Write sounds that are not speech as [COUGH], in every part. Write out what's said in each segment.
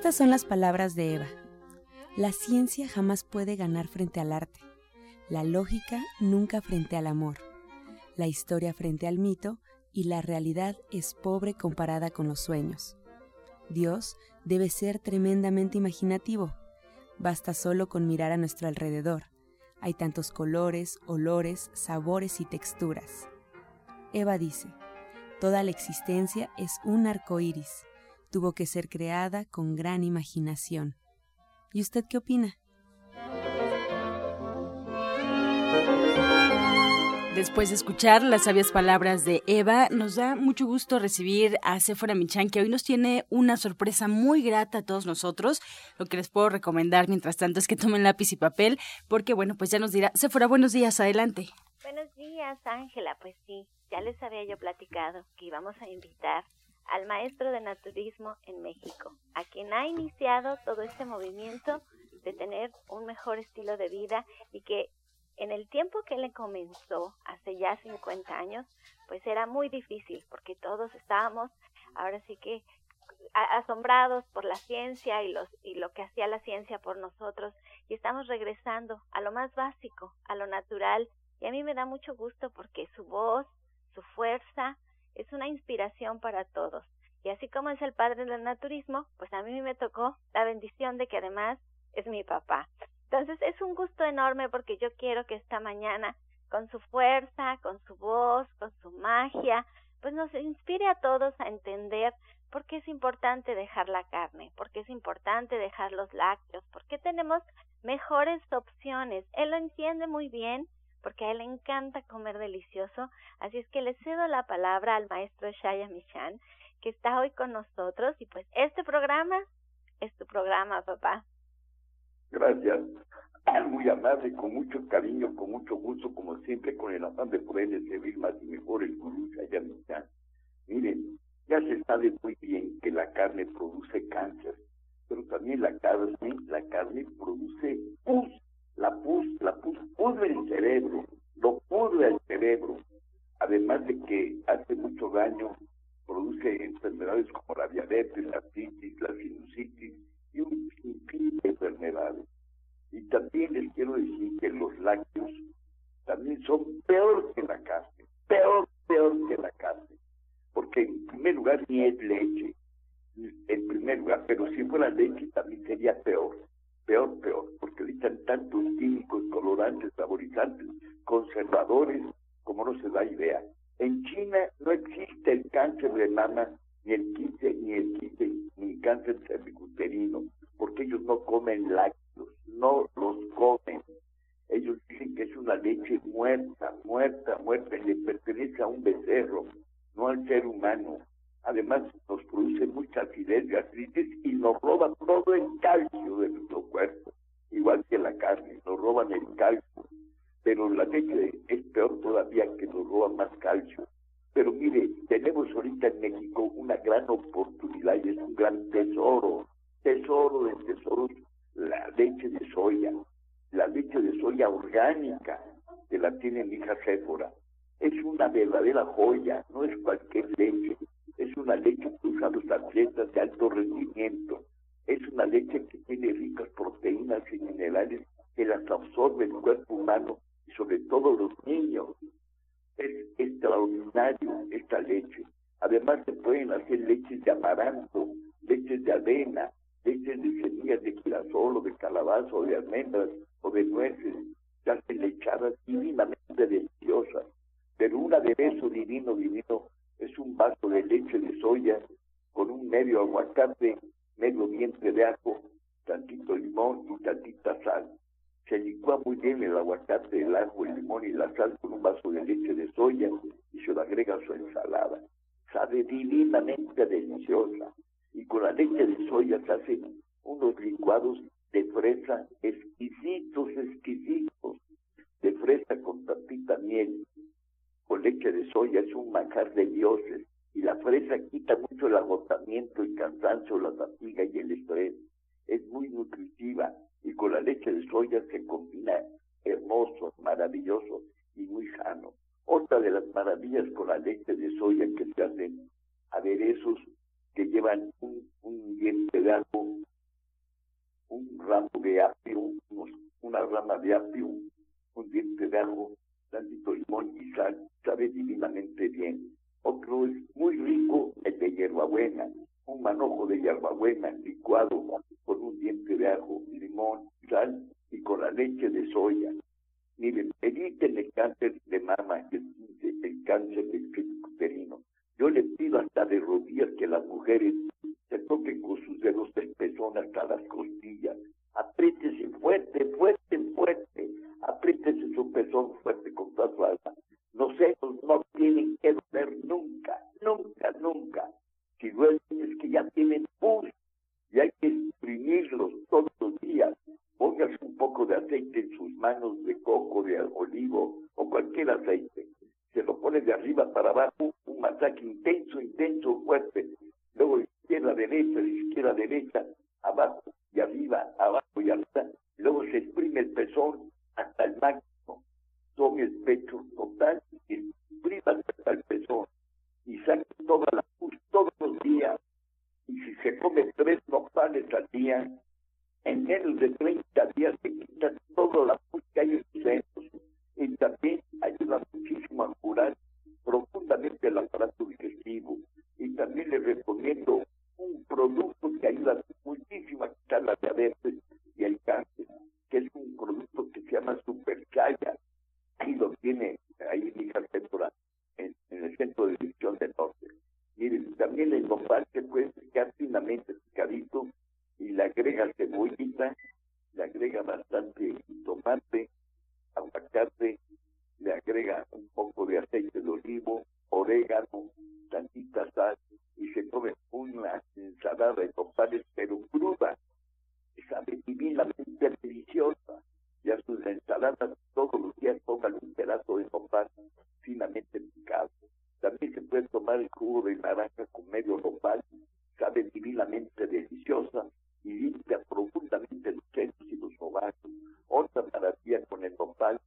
Estas son las palabras de Eva. La ciencia jamás puede ganar frente al arte, la lógica nunca frente al amor, la historia frente al mito y la realidad es pobre comparada con los sueños. Dios debe ser tremendamente imaginativo. Basta solo con mirar a nuestro alrededor. Hay tantos colores, olores, sabores y texturas. Eva dice, toda la existencia es un arco iris tuvo que ser creada con gran imaginación. ¿Y usted qué opina? Después de escuchar las sabias palabras de Eva, nos da mucho gusto recibir a Sephora Michan, que hoy nos tiene una sorpresa muy grata a todos nosotros. Lo que les puedo recomendar mientras tanto es que tomen lápiz y papel, porque bueno, pues ya nos dirá. Sephora, buenos días, adelante. Buenos días, Ángela. Pues sí, ya les había yo platicado que íbamos a invitar al maestro de naturismo en México, a quien ha iniciado todo este movimiento de tener un mejor estilo de vida y que en el tiempo que él comenzó, hace ya 50 años, pues era muy difícil porque todos estábamos ahora sí que asombrados por la ciencia y y lo que hacía la ciencia por nosotros y estamos regresando a lo más básico, a lo natural y a mí me da mucho gusto porque su voz, su fuerza, es una inspiración para todos. Y así como es el padre del naturismo, pues a mí me tocó la bendición de que además es mi papá. Entonces es un gusto enorme porque yo quiero que esta mañana, con su fuerza, con su voz, con su magia, pues nos inspire a todos a entender por qué es importante dejar la carne, por qué es importante dejar los lácteos, por qué tenemos mejores opciones. Él lo entiende muy bien porque a él le encanta comer delicioso. Así es que le cedo la palabra al maestro Shaya Michan, que está hoy con nosotros. Y pues este programa es tu programa, papá. Gracias. Muy amable, con mucho cariño, con mucho gusto, como siempre, con el afán de poderle servir más y mejor el gurú Shaya Michan. Miren, ya se sabe muy bien que la carne produce cáncer, pero también la carne, la carne produce pus la pus, la pus pudre el cerebro, lo pudre el cerebro, además de que hace mucho daño, produce enfermedades como la diabetes, la artritis, la sinusitis y un sinfín de enfermedades. Y también les quiero decir que los lácteos también son peor que la carne, peor, peor que la carne, porque en primer lugar ni es leche, en primer lugar, pero si fuera leche también sería peor peor, peor, porque ahorita tantos químicos, colorantes, saborizantes, conservadores, como no se da idea. En China no existe el cáncer de mama, ni el quince, ni el quince, ni el cáncer cervicuterino, porque ellos no comen lácteos, no los comen. Ellos dicen que es una leche muerta, muerta, muerta, y le pertenece a un becerro, no al ser humano. Además, nos produce mucha acidez, gastritis y nos roban todo el calcio de nuestro cuerpo, igual que la carne, nos roban el calcio. Pero la leche es peor todavía que nos roban más calcio. Pero mire, tenemos ahorita en México una gran oportunidad y es un gran tesoro, tesoro de tesoros, la leche de soya, la leche de soya orgánica que la tiene mi hija Séfora. Es una verdadera joya, no es cualquier leche una leche que usa los atletas de alto rendimiento. Es una leche que tiene ricas proteínas y minerales que las absorbe el cuerpo humano y sobre todo los niños. Es extraordinario esta leche. Además se pueden hacer leches de amaranto, leches de avena, leche de semillas de girasol o de calabaza o de almendras o de nueces, se hacen lechadas divinamente deliciosas. Pero un aderezo divino, divino, es un vaso de leche de soya con un medio aguacate, medio diente de ajo, tantito limón y tantita sal. Se licúa muy bien el aguacate, el ajo, el y la sal con un vaso de leche de soya y se lo agrega a su ensalada. Sabe divinamente deliciosa. Y con la leche de soya se hacen unos licuados de fresa exquisitos, exquisitos, de fresa con tantita miel, con leche de soya, es un manjar de dioses. Y la fresa quita mucho el agotamiento, el cansancio, la fatiga y el estrés. Es muy nutritiva y con la leche de soya se combina hermoso, maravilloso y muy sano. Otra de las maravillas con la leche de soya que se hacen aderezos que llevan un, un diente de ajo, un ramo de apio, una rama de apio, un diente de ajo, tantito limón y sal, sabe divinamente bien. Otro es muy rico, el de hierbabuena, un manojo de hierbabuena licuado con un diente de ajo, limón, sal y con la leche de soya. Miren, eviten el cáncer de mama, el cáncer del uterino. Yo les pido hasta de rodillas que las mujeres se toquen con sus dedos del pezón hasta las costillas. Apriétese fuerte, fuerte, fuerte. Apriétese su pezón fuerte con toda su alma. Los senos no tienen que doler nunca, nunca, nunca. Si duelen es que ya tienen pus y hay que exprimirlos todos los días. Póngase un poco de aceite en sus manos coco, de olivo o cualquier aceite. Se lo pone de arriba para abajo, un masaje intenso, intenso, fuerte. Luego izquierda, derecha, izquierda, derecha, abajo y arriba, abajo y arriba. Luego se exprime el pezón hasta el máximo. Tome el pecho total y exprima hasta el pezón. Y saque toda la pus todos los días. Y si se come tres nopales al día, en menos de 30 días se quita toda la pus que hay en los senos. Y también ayuda muchísimo a curar profundamente el aparato digestivo. Y también le recomiendo un producto que ayuda muchísimo a quitar la diabetes y el cáncer, que es un producto que se llama Supercaya. Ahí lo tiene ahí mi carpeta en, en, el centro de división del norte. Miren, también el nopal se puede picar finamente picadito y le agrega cebollita, le agrega bastante tomate, aguacate, le agrega un poco de aceite de olivo, orégano, tantita sal y se come una ensalada de nopales pero cruda, que sabe divinamente deliciosa. Y a sus ensaladas todos los días pongan un pedazo de nopal finamente picado. También se puede tomar el jugo de naranja con medio nopal, sabe divinamente deliciosa y limpia profundamente los senos y los ovarios. Otra maravilla con el nopal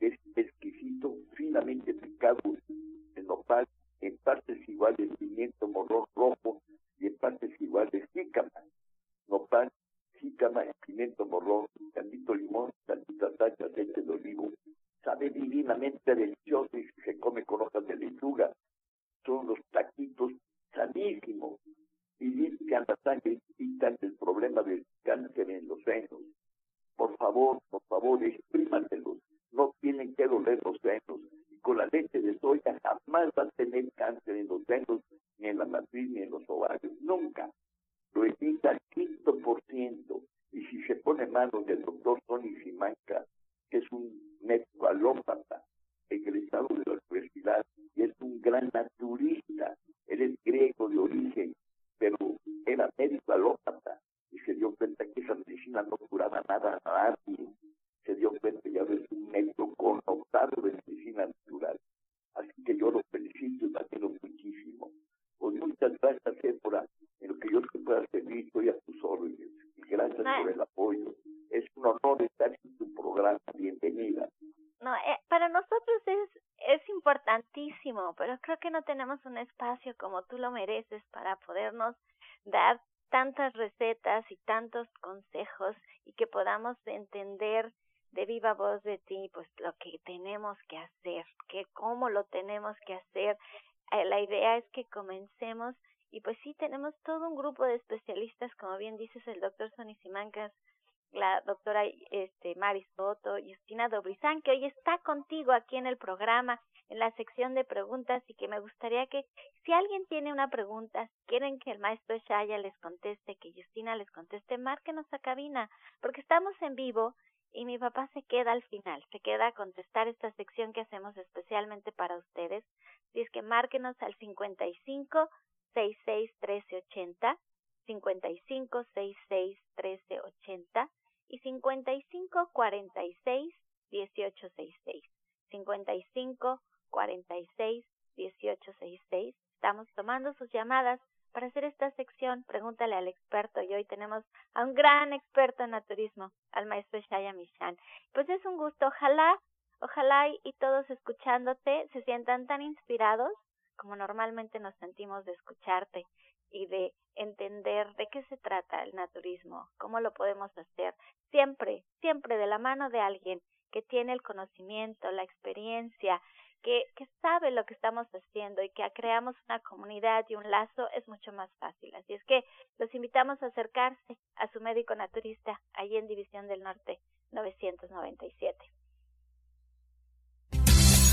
es exquisito, finamente picado el nopal, en partes iguales pimiento morrón rojo y en partes iguales jícama. Nopal, jícama, pimiento morrón, tantito limón, tantita salsa, aceite de olivo. Sabe divinamente se come con hojas de lechuga. Son los taquitos sanísimos y limpian la sangre y quitan el problema del cáncer en los senos. Por favor, por favor, exprímanselos. No tienen que doler los senos. Y con la leche de soya jamás va a tener cáncer en los senos, ni en la matriz, ni en los ovarios. Nunca. Lo evita el quinto por ciento. Y si se pone manos del doctor Tony Simanca, que es un médico alópata, egresado de la universidad, y es un gran naturista. Él es griego de origen, pero era médico alópata y se dio cuenta que esa medicina no curaba nada a nadie. Se dio cuenta ya es un médico connotado de medicina natural. Así que yo lo felicito y lo admiro muchísimo. Pues muchas gracias, Éfora, en lo que yo te pueda servir, estoy a tus órdenes. Y gracias por el apoyo. Es un honor estar en tu programa. Bienvenida. No, eh, para nosotros es, es importantísimo, pero creo que no tenemos un espacio como tú lo mereces para podernos dar tantas recetas y tantos consejos y que podamos entender de viva voz de ti pues lo que tenemos que hacer, que cómo lo tenemos que hacer. Eh, la idea es que comencemos Y pues sí, tenemos todo un grupo de especialistas, como bien dices, el doctor Sonny Simancas, la doctora este, Maris Boto, Justina Dobrizán, que hoy está contigo aquí en el programa, en la sección de preguntas, y que me gustaría que si alguien tiene una pregunta, quieren que el maestro Shaya les conteste, que Justina les conteste, márquenos a cabina, porque estamos en vivo y mi papá se queda al final, se queda a contestar esta sección que hacemos especialmente para ustedes. Si es que márquenos al 55 66 1380, 55 66 1380 y 55 46 1866. 55 46 1866. Estamos tomando sus llamadas para hacer esta sección. Pregúntale al experto y hoy tenemos a un gran experto en naturismo, al maestro Shaya Mishan. Pues es un gusto. Ojalá, ojalá y todos escuchándote se sientan tan inspirados como normalmente nos sentimos de escucharte y de entender de qué se trata el naturismo, cómo lo podemos hacer, siempre, siempre de la mano de alguien que tiene el conocimiento, la experiencia, que, que sabe lo que estamos haciendo y que creamos una comunidad y un lazo es mucho más fácil. Así es que los invitamos a acercarse a su médico naturista allí en División del Norte 997.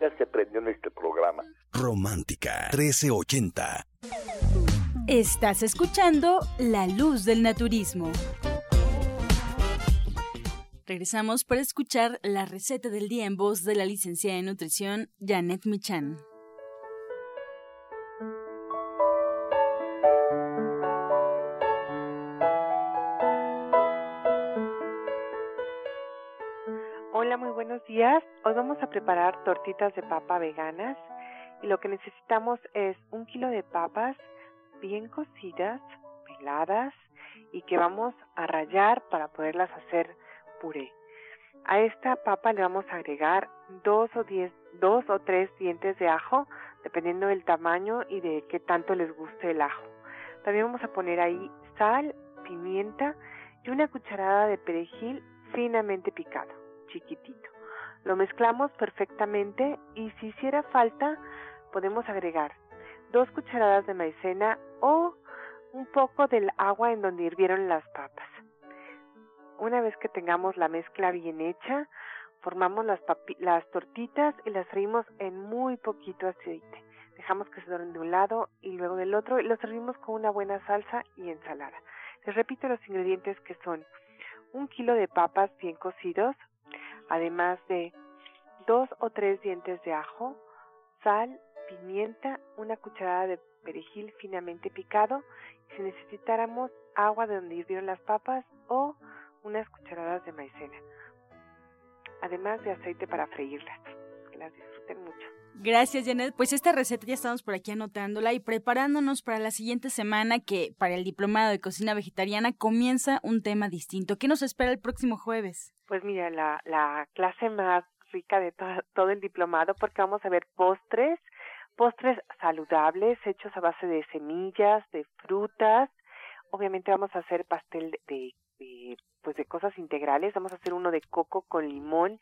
ya se prendió en este programa. Romántica 1380. Estás escuchando La Luz del Naturismo. Regresamos para escuchar la receta del día en voz de la licenciada en nutrición Janet Michan. Vamos a preparar tortitas de papa veganas y lo que necesitamos es un kilo de papas bien cocidas, peladas y que vamos a rallar para poderlas hacer puré. A esta papa le vamos a agregar dos o diez, dos o tres dientes de ajo, dependiendo del tamaño y de qué tanto les guste el ajo. También vamos a poner ahí sal, pimienta y una cucharada de perejil finamente picado, chiquitito. Lo mezclamos perfectamente y si hiciera falta podemos agregar dos cucharadas de maicena o un poco del agua en donde hirvieron las papas. Una vez que tengamos la mezcla bien hecha, formamos las, tortitas y las freímos en muy poquito aceite. Dejamos que se doren de un lado y luego del otro y los servimos con una buena salsa y ensalada. Les repito los ingredientes que son un kilo de papas bien cocidos, además de dos o tres dientes de ajo, sal, pimienta, una cucharada de perejil finamente picado si necesitáramos agua de donde hirvieron las papas o unas cucharadas de maicena, además de aceite para freírlas. Que las disfruten mucho. Gracias, Janet. Pues esta receta ya estamos por aquí anotándola y preparándonos para la siguiente semana que para el diplomado de cocina vegetariana comienza un tema distinto. ¿Qué nos espera el próximo jueves? Pues mira, la, la clase más rica de todo el diplomado porque vamos a ver postres, postres saludables hechos a base de semillas, de frutas. Obviamente vamos a hacer pastel de pues de cosas integrales. Vamos a hacer uno de coco con limón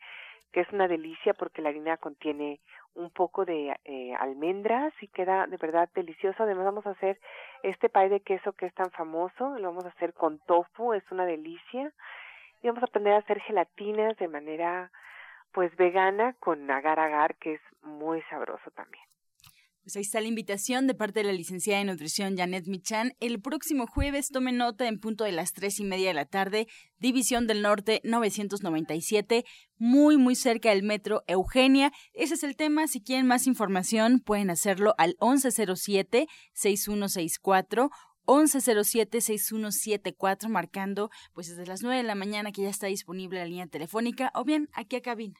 que es una delicia porque la harina contiene un poco de eh, almendras y queda de verdad delicioso. Además vamos a hacer este pay de queso que es tan famoso, lo vamos a hacer con tofu, es una delicia. Y vamos a aprender a hacer gelatinas de manera pues vegana con agar agar que es muy sabroso también. Pues ahí está la invitación de parte de la licenciada en nutrición Janet Michan. El próximo jueves tome nota en punto de las tres y media de la tarde, División del Norte 997, muy muy cerca del metro Eugenia. Ese es el tema. Si quieren más información pueden hacerlo al 1107-6164 1107-6174 marcando pues desde las 9 de la mañana que ya está disponible la línea telefónica o bien aquí a cabina.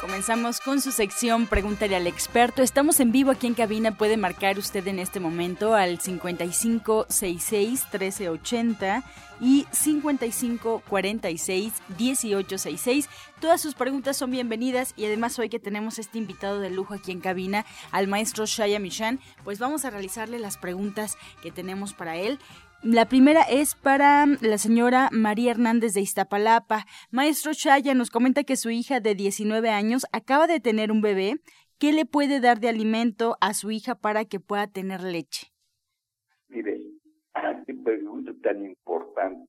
Comenzamos con su sección Pregúntale al experto. Estamos en vivo aquí en cabina. Puede marcar usted en este momento al 5566-1380 y 5546-1866. Todas sus preguntas son bienvenidas y además hoy que tenemos este invitado de lujo aquí en cabina, al maestro Shaya Michan, pues vamos a realizarle las preguntas que tenemos para él. La primera es para la señora María Hernández de Iztapalapa. Maestro Chaya nos comenta que su hija de 19 años acaba de tener un bebé. ¿Qué le puede dar de alimento a su hija para que pueda tener leche? Mire, [CLEARS THROAT] qué pregunta tan importante.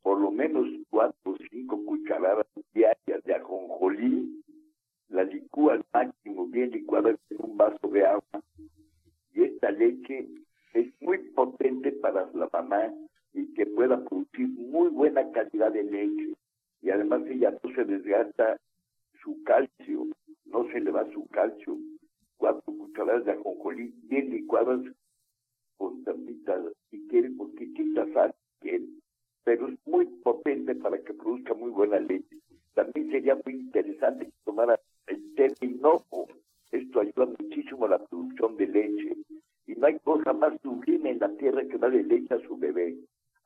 Por lo menos cuatro o cinco cucharadas diarias de ajonjolí, la licúa al máximo, bien licuada en un vaso de agua. Y esta leche es muy potente para la mamá y que pueda producir muy buena calidad de leche. Y además ella no se desgasta su calcio, no se le va su calcio. Cuatro cucharadas de ajonjolí bien licuadas con tapitas si quieren, porque quita sal quieren. Pero es muy potente para que produzca muy buena leche. También sería muy interesante que tomara el té de hinojo. Esto ayuda muchísimo a la producción de leche y no hay cosa más sublime en la tierra que darle leche a su bebé.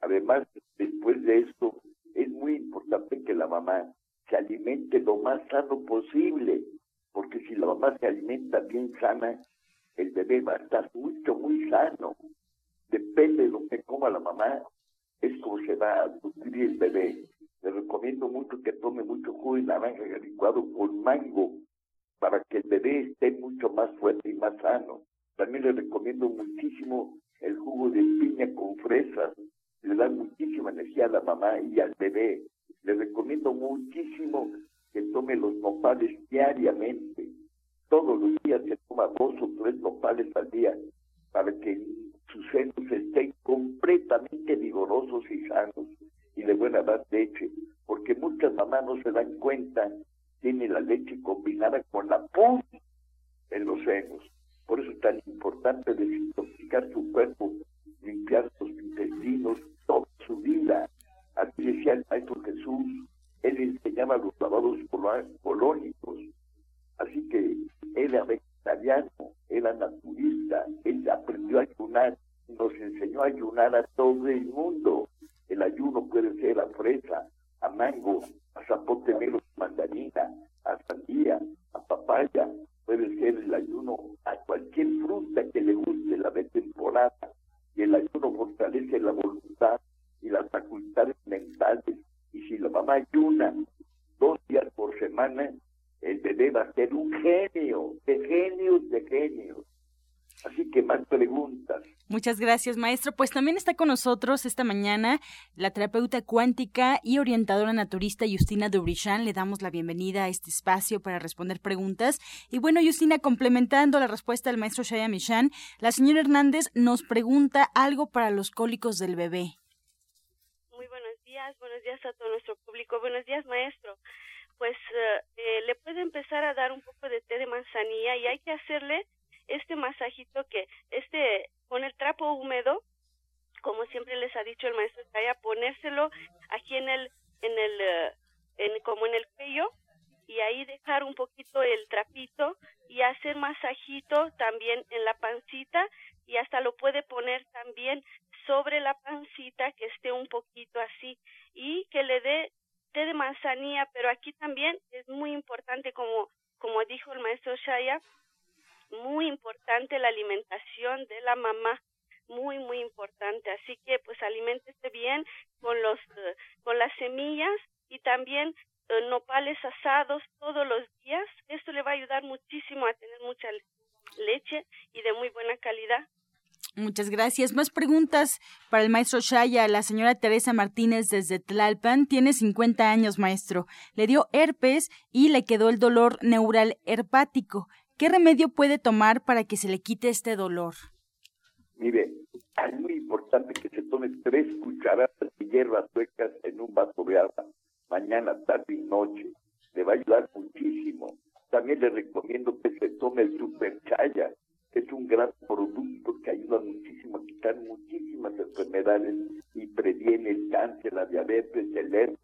Además, después de esto, es muy importante que la mamá se alimente lo más sano posible, porque si la mamá se alimenta bien sana, el bebé va a estar mucho, muy sano. Depende de lo que coma la mamá, es como se va a nutrir el bebé. Le recomiendo mucho que tome mucho jugo de naranja licuado con mango, para que el bebé esté mucho más fuerte y más sano. También le recomiendo muchísimo el jugo de piña con fresas. Le da muchísima energía a la mamá y al bebé. Le recomiendo muchísimo que tome los nopales diariamente. Todos los días se toma dos o tres nopales al día para que sus senos estén completamente vigorosos y sanos y de buena edad leche. Porque muchas mamás no se dan cuenta, tiene la leche combinada con la pus en los senos. Por eso es tan importante desintoxicar su cuerpo, limpiar sus intestinos toda su vida. Así decía el Maestro Jesús, él enseñaba los lavados colónicos. Así que él era vegetariano, era naturista, él aprendió a ayunar, nos enseñó a ayunar a todo el mundo. Muchas gracias, maestro. Pues también está con nosotros esta mañana la terapeuta cuántica y orientadora naturista Justina Dubrichan. Le damos la bienvenida a este espacio para responder preguntas. Y bueno, Justina, complementando la respuesta del maestro Shaya Michan, la señora Hernández nos pregunta algo para los cólicos del bebé. Muy buenos días, buenos días a todo nuestro público. Buenos días, maestro. Pues eh, eh, le puede empezar a dar un poco de té de manzanilla y hay que hacerle este masajito que este con el trapo húmedo como siempre les ha dicho el maestro Taya ponérselo aquí en el en el eh, en, como en el cuello y ahí dejar un poquito el trapito y hacer masajito también en la pancita y hasta lo puede poner también sobre la pancita que esté un poquito así y que le dé té de manzanilla, pero aquí también es muy importante como como dijo el maestro Shaya, muy importante la alimentación de la mamá muy muy importante así que pues aliméntese bien con los eh, con las semillas y también eh, nopales asados todos los días esto le va a ayudar muchísimo a tener mucha leche y de muy buena calidad Muchas gracias. Más preguntas para el maestro Shaya. La señora Teresa Martínez desde Tlalpan tiene 50 años, maestro. Le dio herpes y le quedó el dolor neural herpático. ¿Qué remedio puede tomar para que se le quite este dolor? Mire, es muy importante que se tome tres cucharadas de hierbas suecas en un vaso de agua, mañana, tarde y noche. Le va a ayudar muchísimo. También le recomiendo que se tome el super chaya. Es un gran producto que ayuda muchísimo a quitar muchísimas enfermedades y previene el cáncer, la diabetes, el herpes.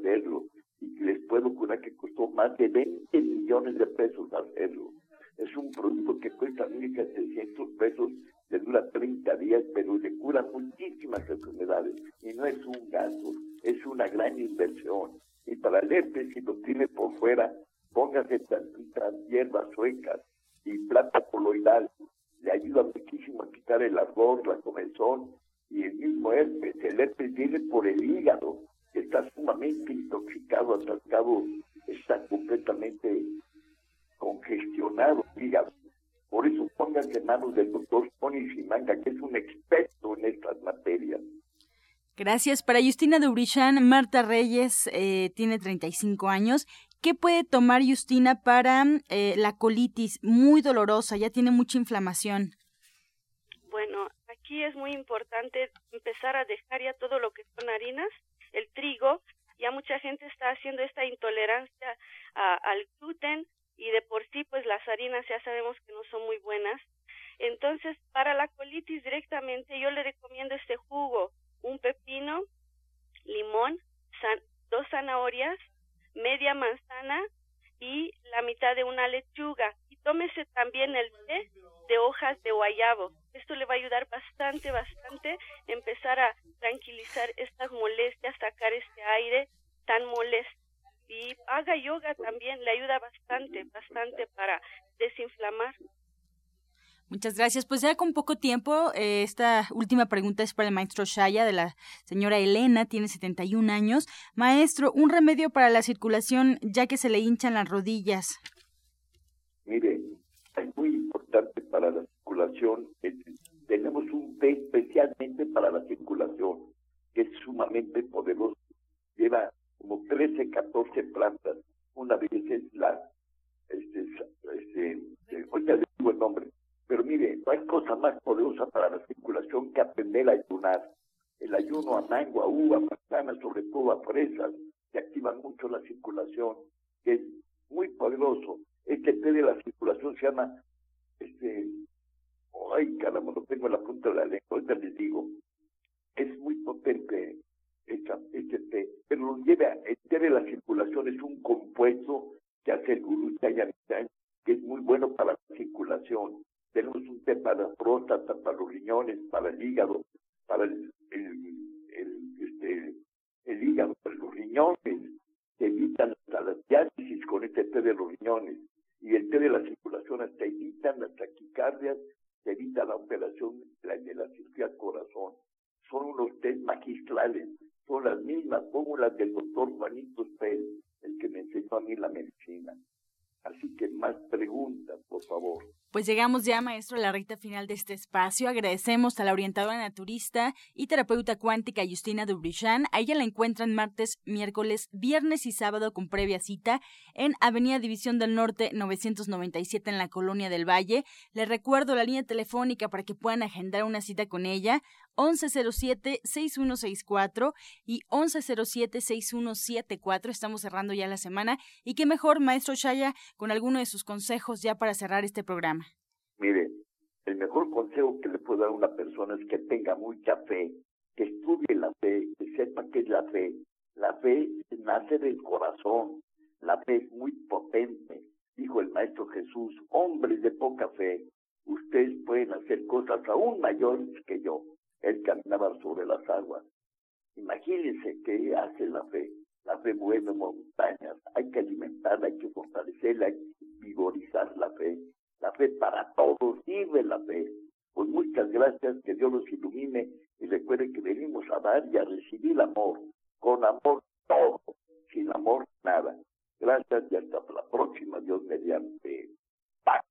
Hacerlo y les puedo curar que costó más de 20 millones de pesos hacerlo. Es un producto que cuesta 1.700 pesos, le dura 30 días, pero le cura muchísimas enfermedades. Y no es un gasto, es una gran inversión. Y para el herpes, si lo tiene por fuera, póngase tantitas hierbas suecas y plata coloidal. Le ayuda muchísimo a quitar el ardor, la comezón y el mismo herpes. El herpes viene por el hígado, está sumamente intoxicado, atascado, está completamente congestionado hígado. Por eso pónganse en manos del doctor Tony Simanga, que es un experto en estas materias. Gracias. Para Justina Dubrichan, Marta Reyes eh, tiene 35 años. ¿Qué puede tomar Justina para eh, la colitis muy dolorosa? Ya tiene mucha inflamación. Bueno, aquí es muy importante empezar a dejar ya todo lo que son harinas, el trigo. Ya mucha gente está haciendo esta intolerancia al gluten, y de por sí pues las harinas ya sabemos que no son muy buenas. Entonces, para la colitis directamente yo le recomiendo este jugo, un pepino, limón, dos zanahorias, media manzana y la mitad de una lechuga. Y tómese también el té de hojas de guayabo. Esto le va a ayudar bastante, bastante empezar a tranquilizar estas molestias, sacar este aire tan molesto y haga yoga también, le ayuda bastante, bastante para desinflamar. Muchas gracias. Pues ya con poco tiempo, eh, esta última pregunta es para el maestro Shaya de la señora Elena, tiene 71 años. Maestro, un remedio para la circulación ya que se le hinchan las rodillas. Mire, es muy importante para la circulación. tenemos un té especialmente para la circulación, que es sumamente poderoso. Lleva como 13, 14 plantas. Una de ellas es la, este, este, le digo el nombre, pero mire, no hay cosa más poderosa para la circulación que aprender a ayunar. El ayuno a mango, a uva, a manzana, sobre todo a fresas, que activan mucho la circulación, que es muy poderoso. Este té de la circulación se llama, este, ay caramba, no tengo la punta de la lengua, ahorita les digo, es muy potente este té, pero lo lleva, el té de la circulación es un compuesto que hace el gurú que es muy bueno para la circulación. Tenemos un té para la próstata, para los riñones, para el hígado, para el, el, este, el hígado, para los riñones, que evitan hasta las diálisis con este té de los riñones. Y el té de la circulación hasta evitan las taquicardias, se evita la operación de la cirugía al corazón. Son unos té magistrales son las mismas fórmulas del doctor Juanito Pérez, el que me enseñó a mí la medicina. Así que más preguntas, por favor. Pues llegamos ya, maestro, a la recta final de este espacio. Agradecemos a la orientadora naturista y terapeuta cuántica Justina Dubrichan. A ella la encuentran martes, miércoles, viernes y sábado con previa cita en Avenida División del Norte 997 en la Colonia del Valle. Les recuerdo la línea telefónica para que puedan agendar una cita con ella, 1107-6164 y 1107-6174. Estamos cerrando ya la semana. Y qué mejor, maestro Shaya, con alguno de sus consejos ya para cerrar este programa. Mire, el mejor consejo que le puedo dar a una persona es que tenga mucha fe, que estudie la fe, que sepa qué es la fe. La fe nace del corazón, la fe es muy potente. Dijo el Maestro Jesús, hombres de poca fe, ustedes pueden hacer cosas aún mayores que yo. Él caminaba sobre las aguas. Imagínense qué hace la fe. La fe mueve montañas. Hay que alimentarla, hay que fortalecerla, hay que vigorizar la fe. La fe para todos, sirve la fe. Pues muchas gracias, que Dios los ilumine Y recuerde que venimos a dar y a recibir amor. Con amor todo. Sin amor nada. Gracias y hasta la próxima. Dios mediante.